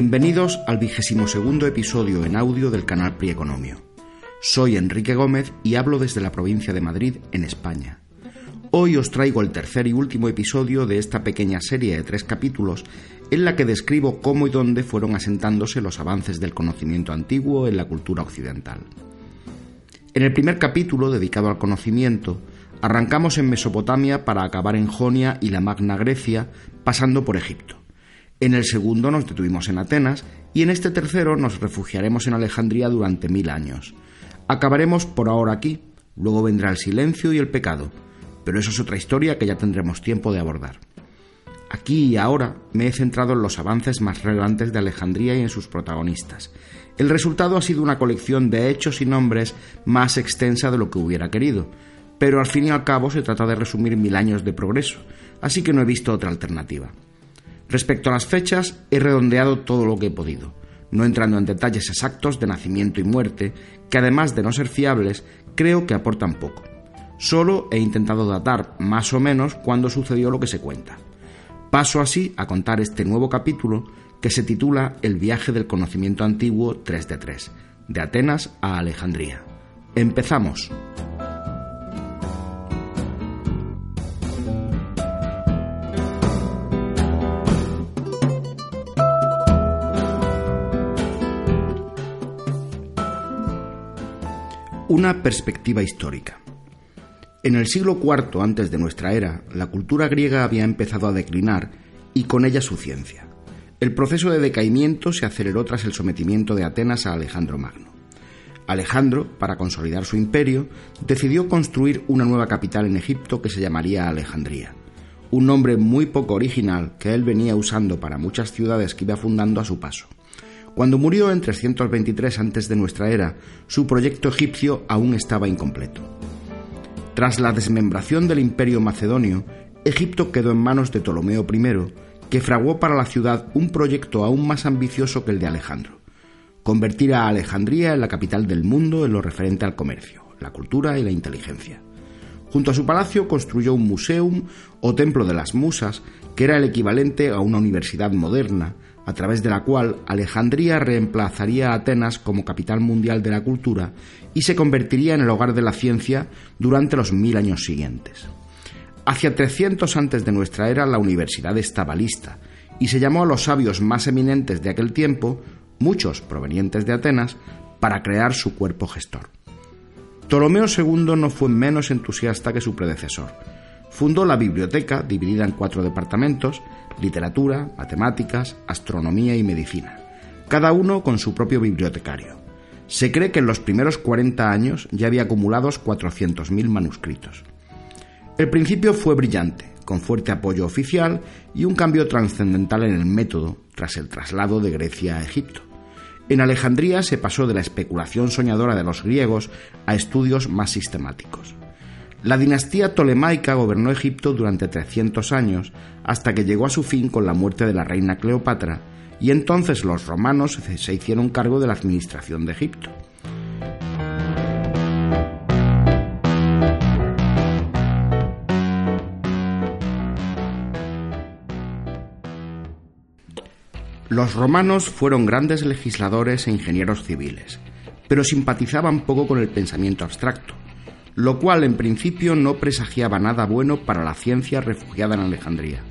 Bienvenidos al vigésimo segundo episodio en audio del canal Prieconomio. Soy Enrique Gómez y hablo desde la provincia de Madrid, en España. Hoy os traigo el tercer y último episodio de esta pequeña serie de tres capítulos en la que describo cómo y dónde fueron asentándose los avances del conocimiento antiguo en la cultura occidental. En el primer capítulo, dedicado al conocimiento, arrancamos en Mesopotamia para acabar en Jonia y la Magna Grecia, pasando por Egipto. En el segundo nos detuvimos en Atenas y en este tercero nos refugiaremos en Alejandría durante mil años. Acabaremos por ahora aquí, luego vendrá el silencio y el pecado, pero eso es otra historia que ya tendremos tiempo de abordar. Aquí y ahora me he centrado en los avances más relevantes de Alejandría y en sus protagonistas. El resultado ha sido una colección de hechos y nombres más extensa de lo que hubiera querido, pero al fin y al cabo se trata de resumir mil años de progreso, así que no he visto otra alternativa. Respecto a las fechas, he redondeado todo lo que he podido, no entrando en detalles exactos de nacimiento y muerte, que además de no ser fiables, creo que aportan poco. Solo he intentado datar más o menos cuándo sucedió lo que se cuenta. Paso así a contar este nuevo capítulo que se titula El viaje del conocimiento antiguo 3 de 3, de Atenas a Alejandría. Empezamos. Una perspectiva histórica. En el siglo IV antes de nuestra era, la cultura griega había empezado a declinar y con ella su ciencia. El proceso de decaimiento se aceleró tras el sometimiento de Atenas a Alejandro Magno. Alejandro, para consolidar su imperio, decidió construir una nueva capital en Egipto que se llamaría Alejandría, un nombre muy poco original que él venía usando para muchas ciudades que iba fundando a su paso. Cuando murió en 323 antes de nuestra era, su proyecto egipcio aún estaba incompleto. Tras la desmembración del imperio macedonio, Egipto quedó en manos de Ptolomeo I, que fraguó para la ciudad un proyecto aún más ambicioso que el de Alejandro, convertir a Alejandría en la capital del mundo en lo referente al comercio, la cultura y la inteligencia. Junto a su palacio construyó un museum o templo de las musas, que era el equivalente a una universidad moderna, a través de la cual Alejandría reemplazaría a Atenas como capital mundial de la cultura y se convertiría en el hogar de la ciencia durante los mil años siguientes. Hacia 300 antes de nuestra era la universidad estaba lista y se llamó a los sabios más eminentes de aquel tiempo, muchos provenientes de Atenas, para crear su cuerpo gestor. Ptolomeo II no fue menos entusiasta que su predecesor. Fundó la biblioteca, dividida en cuatro departamentos, literatura, matemáticas, astronomía y medicina, cada uno con su propio bibliotecario. Se cree que en los primeros 40 años ya había acumulados 400.000 manuscritos. El principio fue brillante, con fuerte apoyo oficial y un cambio trascendental en el método tras el traslado de Grecia a Egipto. En Alejandría se pasó de la especulación soñadora de los griegos a estudios más sistemáticos. La dinastía tolemaica gobernó Egipto durante 300 años hasta que llegó a su fin con la muerte de la reina Cleopatra y entonces los romanos se hicieron cargo de la administración de Egipto. Los romanos fueron grandes legisladores e ingenieros civiles, pero simpatizaban poco con el pensamiento abstracto lo cual en principio no presagiaba nada bueno para la ciencia refugiada en Alejandría.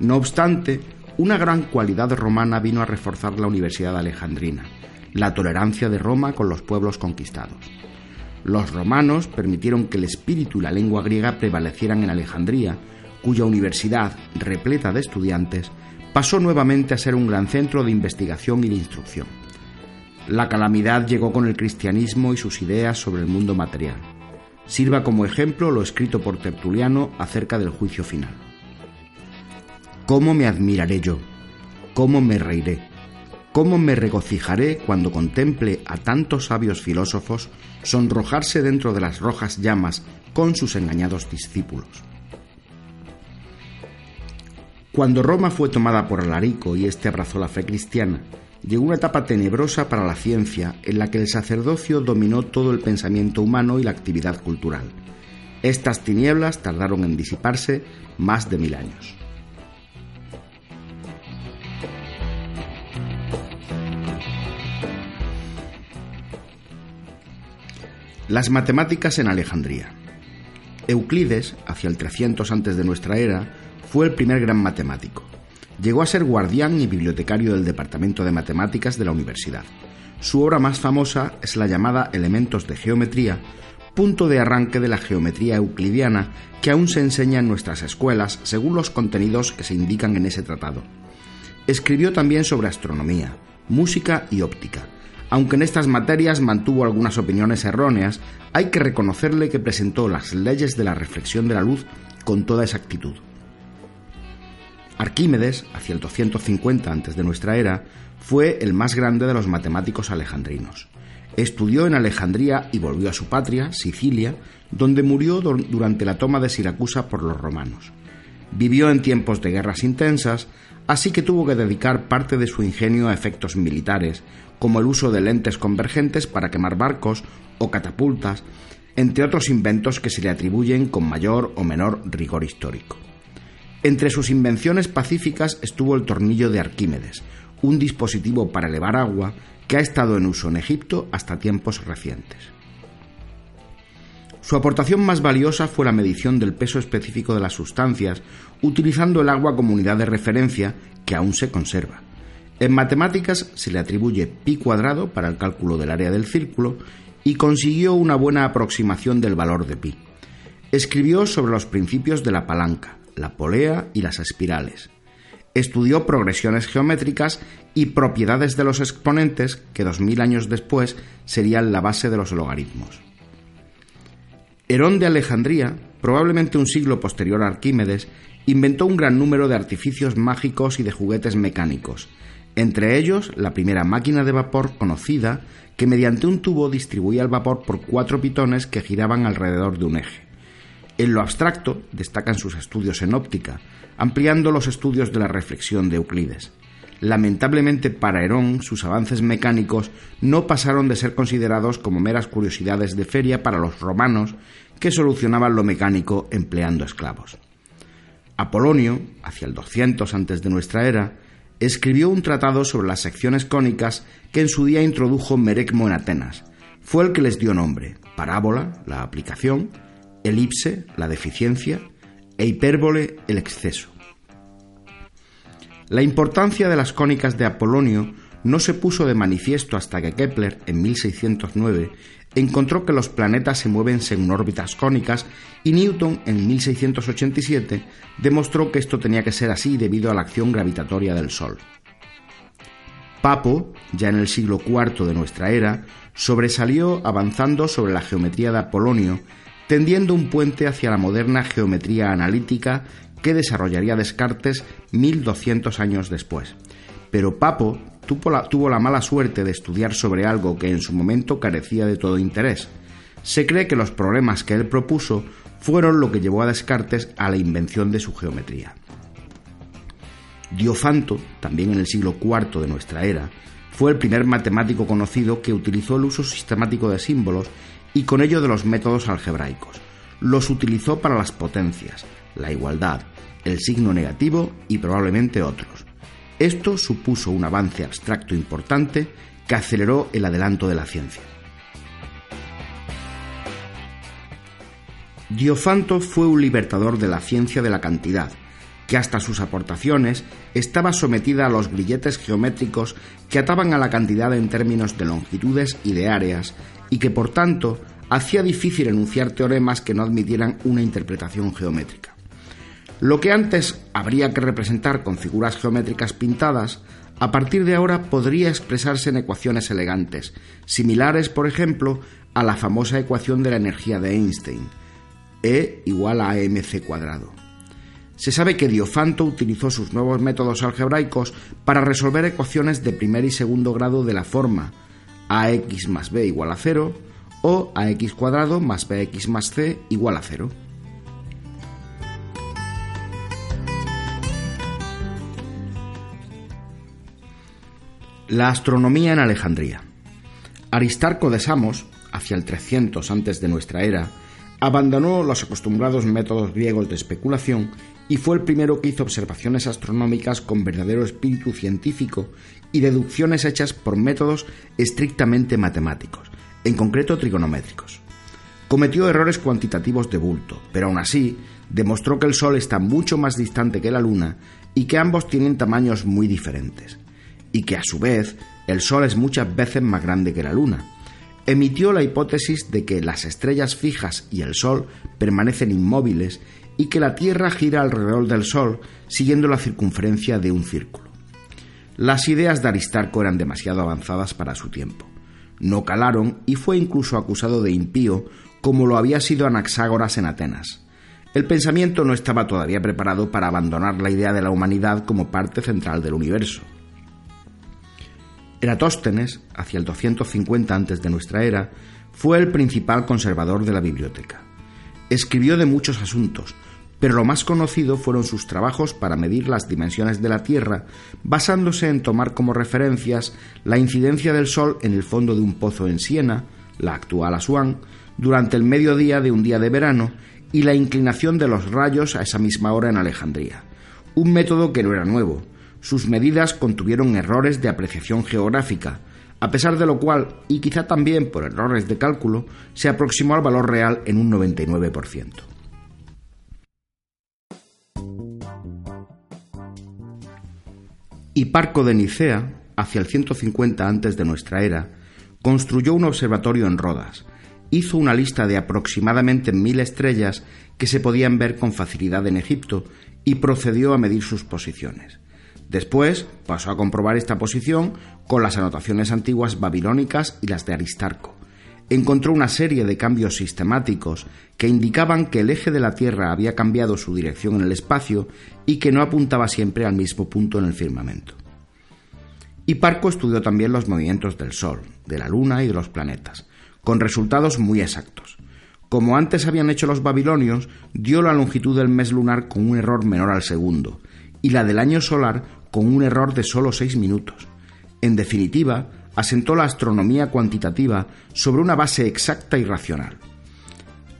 No obstante, una gran cualidad romana vino a reforzar la Universidad Alejandrina, la tolerancia de Roma con los pueblos conquistados. Los romanos permitieron que el espíritu y la lengua griega prevalecieran en Alejandría, cuya universidad, repleta de estudiantes, pasó nuevamente a ser un gran centro de investigación y de instrucción. La calamidad llegó con el cristianismo y sus ideas sobre el mundo material. Sirva como ejemplo lo escrito por Tertuliano acerca del juicio final. ¿Cómo me admiraré yo? ¿Cómo me reiré? ¿Cómo me regocijaré cuando contemple a tantos sabios filósofos sonrojarse dentro de las rojas llamas con sus engañados discípulos? Cuando Roma fue tomada por Alarico y éste abrazó la fe cristiana, llegó una etapa tenebrosa para la ciencia en la que el sacerdocio dominó todo el pensamiento humano y la actividad cultural. Estas tinieblas tardaron en disiparse más de mil años. Las matemáticas en Alejandría. Euclides, hacia el 300 antes de nuestra era, fue el primer gran matemático. Llegó a ser guardián y bibliotecario del Departamento de Matemáticas de la universidad. Su obra más famosa es la llamada Elementos de Geometría, punto de arranque de la geometría euclidiana que aún se enseña en nuestras escuelas según los contenidos que se indican en ese tratado. Escribió también sobre astronomía, música y óptica, aunque en estas materias mantuvo algunas opiniones erróneas, hay que reconocerle que presentó las leyes de la reflexión de la luz con toda exactitud. Arquímedes, hacia el 250 antes de nuestra era, fue el más grande de los matemáticos alejandrinos. Estudió en Alejandría y volvió a su patria, Sicilia, donde murió durante la toma de Siracusa por los romanos. Vivió en tiempos de guerras intensas, así que tuvo que dedicar parte de su ingenio a efectos militares, como el uso de lentes convergentes para quemar barcos o catapultas, entre otros inventos que se le atribuyen con mayor o menor rigor histórico. Entre sus invenciones pacíficas estuvo el tornillo de Arquímedes, un dispositivo para elevar agua que ha estado en uso en Egipto hasta tiempos recientes. Su aportación más valiosa fue la medición del peso específico de las sustancias, utilizando el agua como unidad de referencia que aún se conserva. En matemáticas se le atribuye pi cuadrado para el cálculo del área del círculo y consiguió una buena aproximación del valor de pi. Escribió sobre los principios de la palanca, la polea y las espirales. Estudió progresiones geométricas y propiedades de los exponentes que dos mil años después serían la base de los logaritmos. Herón de Alejandría, probablemente un siglo posterior a Arquímedes, inventó un gran número de artificios mágicos y de juguetes mecánicos, entre ellos la primera máquina de vapor conocida que mediante un tubo distribuía el vapor por cuatro pitones que giraban alrededor de un eje. En lo abstracto destacan sus estudios en óptica, ampliando los estudios de la reflexión de Euclides. Lamentablemente para Herón, sus avances mecánicos no pasaron de ser considerados como meras curiosidades de feria para los romanos que solucionaban lo mecánico empleando esclavos. Apolonio, hacia el 200 antes de nuestra era, escribió un tratado sobre las secciones cónicas que en su día introdujo Merecmo en Atenas. Fue el que les dio nombre, parábola, la aplicación, elipse, la deficiencia, e hipérbole, el exceso. La importancia de las cónicas de Apolonio no se puso de manifiesto hasta que Kepler, en 1609, encontró que los planetas se mueven según órbitas cónicas y Newton en 1687 demostró que esto tenía que ser así debido a la acción gravitatoria del Sol. Papo, ya en el siglo IV de nuestra era, sobresalió avanzando sobre la geometría de Apolonio, tendiendo un puente hacia la moderna geometría analítica que desarrollaría Descartes 1200 años después. Pero Papo tuvo la, mala suerte de estudiar sobre algo que en su momento carecía de todo interés. Se cree que los problemas que él propuso fueron lo que llevó a Descartes a la invención de su geometría. Diofanto, también en el siglo IV de nuestra era, fue el primer matemático conocido que utilizó el uso sistemático de símbolos y con ello de los métodos algebraicos. Los utilizó para las potencias, la igualdad, el signo negativo y probablemente otros. Esto supuso un avance abstracto importante que aceleró el adelanto de la ciencia. Diofanto fue un libertador de la ciencia de la cantidad, que hasta sus aportaciones estaba sometida a los grilletes geométricos que ataban a la cantidad en términos de longitudes y de áreas, y que por tanto hacía difícil enunciar teoremas que no admitieran una interpretación geométrica. Lo que antes habría que representar con figuras geométricas pintadas, a partir de ahora podría expresarse en ecuaciones elegantes, similares, por ejemplo, a la famosa ecuación de la energía de Einstein, E igual a mc cuadrado. Se sabe que Diofanto utilizó sus nuevos métodos algebraicos para resolver ecuaciones de primer y segundo grado de la forma ax más b igual a 0 o ax cuadrado más bx más c igual a 0. La astronomía en Alejandría. Aristarco de Samos, hacia el 300 antes de nuestra era, abandonó los acostumbrados métodos griegos de especulación y fue el primero que hizo observaciones astronómicas con verdadero espíritu científico y deducciones hechas por métodos estrictamente matemáticos, en concreto trigonométricos. Cometió errores cuantitativos de bulto, pero aún así demostró que el Sol está mucho más distante que la Luna y que ambos tienen tamaños muy diferentes, y que a su vez el Sol es muchas veces más grande que la Luna. Emitió la hipótesis de que las estrellas fijas y el Sol permanecen inmóviles y que la Tierra gira alrededor del Sol siguiendo la circunferencia de un círculo. Las ideas de Aristarco eran demasiado avanzadas para su tiempo. No calaron y fue incluso acusado de impío, como lo había sido Anaxágoras en Atenas. El pensamiento no estaba todavía preparado para abandonar la idea de la humanidad como parte central del universo. Eratóstenes, hacia el 250 antes de nuestra era, fue el principal conservador de la biblioteca. Escribió de muchos asuntos, pero lo más conocido fueron sus trabajos para medir las dimensiones de la Tierra, basándose en tomar como referencias la incidencia del Sol en el fondo de un pozo en Siena, la actual Asuán, durante el mediodía de un día de verano, y la inclinación de los rayos a esa misma hora en Alejandría, un método que no era nuevo. Sus medidas contuvieron errores de apreciación geográfica, a pesar de lo cual, y quizá también por errores de cálculo, se aproximó al valor real en un 99%. Hiparco de Nicea, hacia el 150 antes de nuestra era, construyó un observatorio en Rodas. Hizo una lista de aproximadamente mil estrellas que se podían ver con facilidad en Egipto y procedió a medir sus posiciones. Después pasó a comprobar esta posición con las anotaciones antiguas babilónicas y las de Aristarco. Encontró una serie de cambios sistemáticos que indicaban que el eje de la Tierra había cambiado su dirección en el espacio y que no apuntaba siempre al mismo punto en el firmamento. Hiparco estudió también los movimientos del Sol, de la Luna y de los planetas, con resultados muy exactos. Como antes habían hecho los babilonios, dio la longitud del mes lunar con un error menor al segundo, y la del año solar con un error de solo seis minutos. En definitiva, asentó la astronomía cuantitativa sobre una base exacta y racional.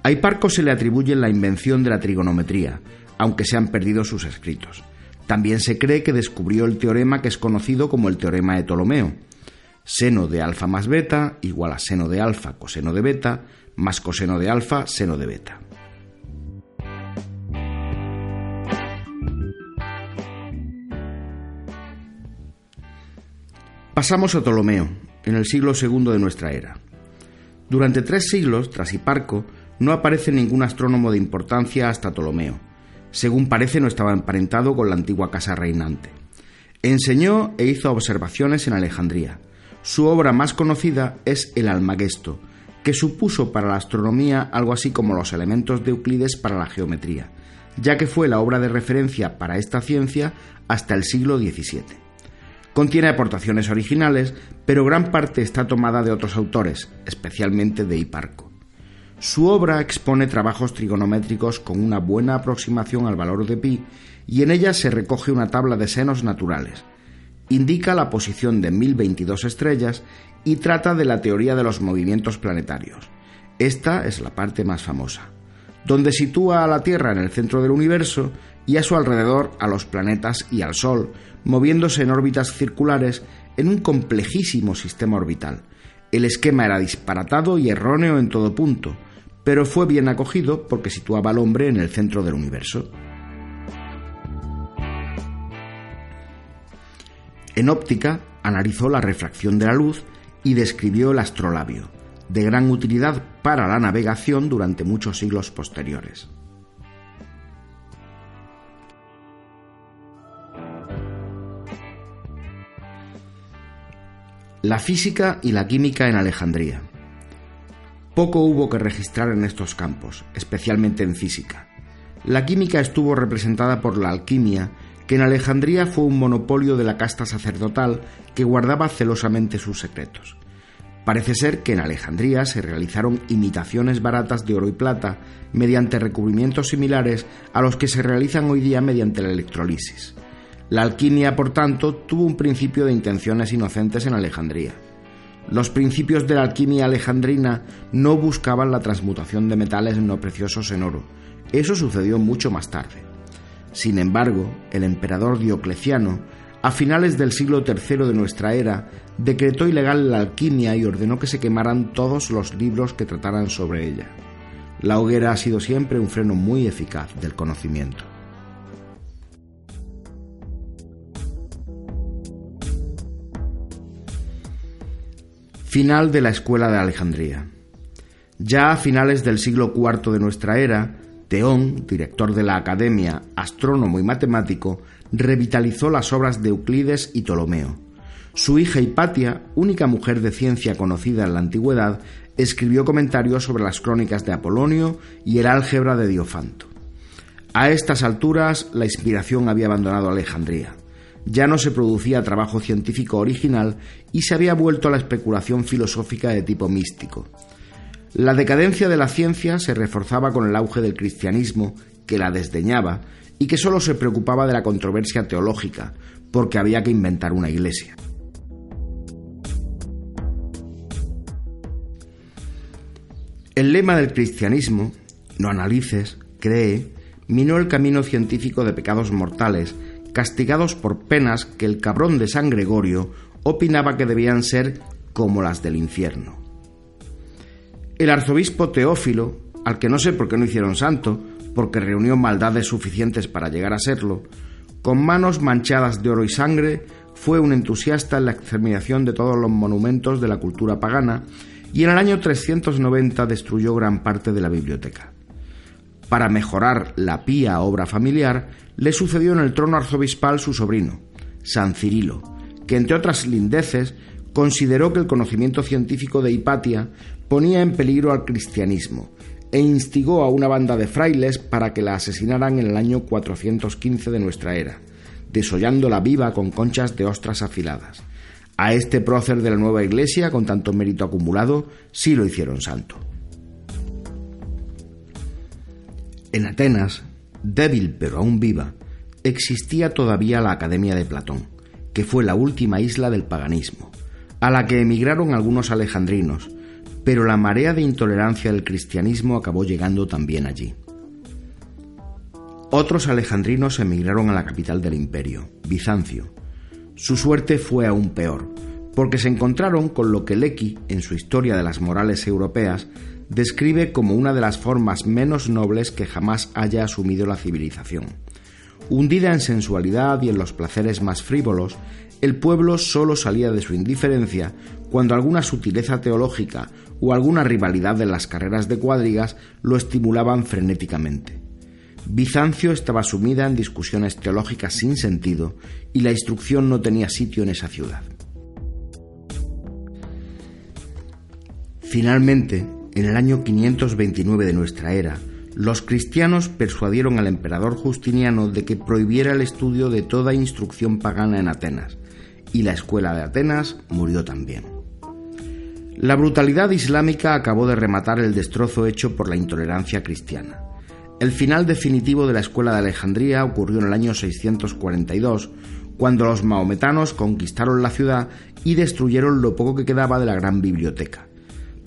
A Hiparco se le atribuye la invención de la trigonometría, aunque se han perdido sus escritos. También se cree que descubrió el teorema que es conocido como el teorema de Ptolomeo. Seno de alfa más beta igual a seno de alfa coseno de beta más coseno de alfa seno de beta. Pasamos a Ptolomeo, en el siglo II de nuestra era. Durante tres siglos, tras Hiparco, no aparece ningún astrónomo de importancia hasta Ptolomeo. Según parece, no estaba emparentado con la antigua casa reinante. Enseñó e hizo observaciones en Alejandría. Su obra más conocida es el Almagesto, que supuso para la astronomía algo así como los elementos de Euclides para la geometría, ya que fue la obra de referencia para esta ciencia hasta el siglo XVII. Contiene aportaciones originales, pero gran parte está tomada de otros autores, especialmente de Hiparco. Su obra expone trabajos trigonométricos con una buena aproximación al valor de pi y en ella se recoge una tabla de senos naturales. Indica la posición de 1022 estrellas y trata de la teoría de los movimientos planetarios. Esta es la parte más famosa, donde sitúa a la Tierra en el centro del universo y a su alrededor a los planetas y al Sol, moviéndose en órbitas circulares en un complejísimo sistema orbital. El esquema era disparatado y erróneo en todo punto, pero fue bien acogido porque situaba al hombre en el centro del universo. En óptica, analizó la refracción de la luz y describió el astrolabio, de gran utilidad para la navegación durante muchos siglos posteriores. La física y la química en Alejandría. Poco hubo que registrar en estos campos, especialmente en física. La química estuvo representada por la alquimia, que en Alejandría fue un monopolio de la casta sacerdotal que guardaba celosamente sus secretos. Parece ser que en Alejandría se realizaron imitaciones baratas de oro y plata mediante recubrimientos similares a los que se realizan hoy día mediante la electrolisis. La alquimia, por tanto, tuvo un principio de intenciones inocentes en Alejandría. Los principios de la alquimia alejandrina no buscaban la transmutación de metales no preciosos en oro. Eso sucedió mucho más tarde. Sin embargo, el emperador Diocleciano, a finales del siglo III de nuestra era, decretó ilegal la alquimia y ordenó que se quemaran todos los libros que trataran sobre ella. La hoguera ha sido siempre un freno muy eficaz del conocimiento. Final de la Escuela de Alejandría. Ya a finales del siglo IV de nuestra era, Teón, director de la Academia, astrónomo y matemático, revitalizó las obras de Euclides y Ptolomeo. Su hija Hipatia, única mujer de ciencia conocida en la antigüedad, escribió comentarios sobre las crónicas de Apolonio y el álgebra de Diofanto. A estas alturas, la inspiración había abandonado Alejandría ya no se producía trabajo científico original y se había vuelto a la especulación filosófica de tipo místico. La decadencia de la ciencia se reforzaba con el auge del cristianismo, que la desdeñaba y que solo se preocupaba de la controversia teológica, porque había que inventar una iglesia. El lema del cristianismo, no analices, cree, minó el camino científico de pecados mortales castigados por penas que el cabrón de San Gregorio opinaba que debían ser como las del infierno. El arzobispo Teófilo, al que no sé por qué no hicieron santo, porque reunió maldades suficientes para llegar a serlo, con manos manchadas de oro y sangre, fue un entusiasta en la exterminación de todos los monumentos de la cultura pagana y en el año 390 destruyó gran parte de la biblioteca. Para mejorar la pía obra familiar, le sucedió en el trono arzobispal su sobrino, San Cirilo, que entre otras lindeces consideró que el conocimiento científico de Hipatia ponía en peligro al cristianismo e instigó a una banda de frailes para que la asesinaran en el año 415 de nuestra era, desollándola viva con conchas de ostras afiladas. A este prócer de la nueva iglesia, con tanto mérito acumulado, sí lo hicieron santo. En Atenas, débil pero aún viva, existía todavía la Academia de Platón, que fue la última isla del paganismo, a la que emigraron algunos alejandrinos, pero la marea de intolerancia del cristianismo acabó llegando también allí. Otros alejandrinos emigraron a la capital del imperio, Bizancio. Su suerte fue aún peor, porque se encontraron con lo que Lecky, en su Historia de las Morales Europeas, describe como una de las formas menos nobles que jamás haya asumido la civilización. Hundida en sensualidad y en los placeres más frívolos, el pueblo solo salía de su indiferencia cuando alguna sutileza teológica o alguna rivalidad de las carreras de cuadrigas lo estimulaban frenéticamente. Bizancio estaba sumida en discusiones teológicas sin sentido y la instrucción no tenía sitio en esa ciudad. Finalmente, en el año 529 de nuestra era, los cristianos persuadieron al emperador Justiniano de que prohibiera el estudio de toda instrucción pagana en Atenas, y la escuela de Atenas murió también. La brutalidad islámica acabó de rematar el destrozo hecho por la intolerancia cristiana. El final definitivo de la escuela de Alejandría ocurrió en el año 642, cuando los maometanos conquistaron la ciudad y destruyeron lo poco que quedaba de la gran biblioteca.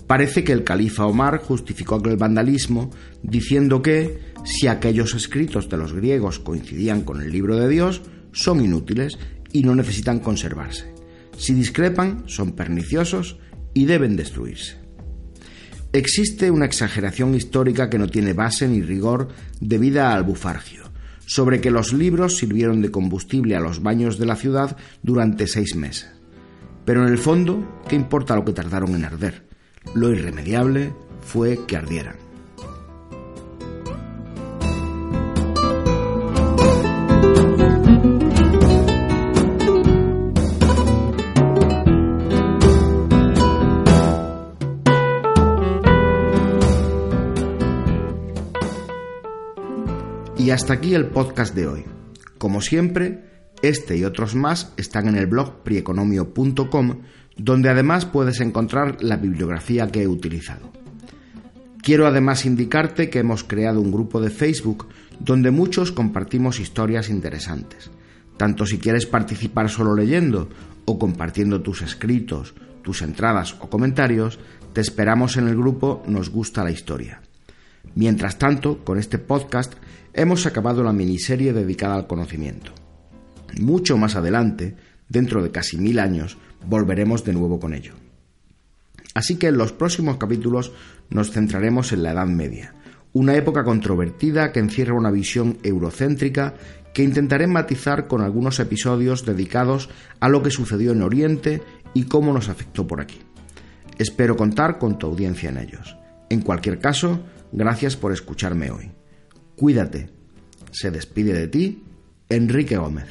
Parece que el califa Omar justificó aquel vandalismo diciendo que, si aquellos escritos de los griegos coincidían con el libro de Dios, son inútiles y no necesitan conservarse. Si discrepan, son perniciosos y deben destruirse. Existe una exageración histórica que no tiene base ni rigor debida al bufargio. sobre que los libros sirvieron de combustible a los baños de la ciudad durante seis meses. Pero en el fondo, ¿qué importa lo que tardaron en arder? Lo irremediable fue que ardieran. Y hasta aquí el podcast de hoy. Como siempre, este y otros más están en el blog prieconomio.com, donde además puedes encontrar la bibliografía que he utilizado. Quiero además indicarte que hemos creado un grupo de Facebook donde muchos compartimos historias interesantes. Tanto si quieres participar solo leyendo o compartiendo tus escritos, tus entradas o comentarios, te esperamos en el grupo Nos gusta la historia. Mientras tanto, con este podcast hemos acabado la miniserie dedicada al conocimiento. Mucho más adelante, dentro de casi mil años, volveremos de nuevo con ello. Así que en los próximos capítulos nos centraremos en la Edad Media, una época controvertida que encierra una visión eurocéntrica que intentaré matizar con algunos episodios dedicados a lo que sucedió en Oriente y cómo nos afectó por aquí. Espero contar con tu audiencia en ellos. En cualquier caso, gracias por escucharme hoy. Cuídate. Se despide de ti Enrique Gómez.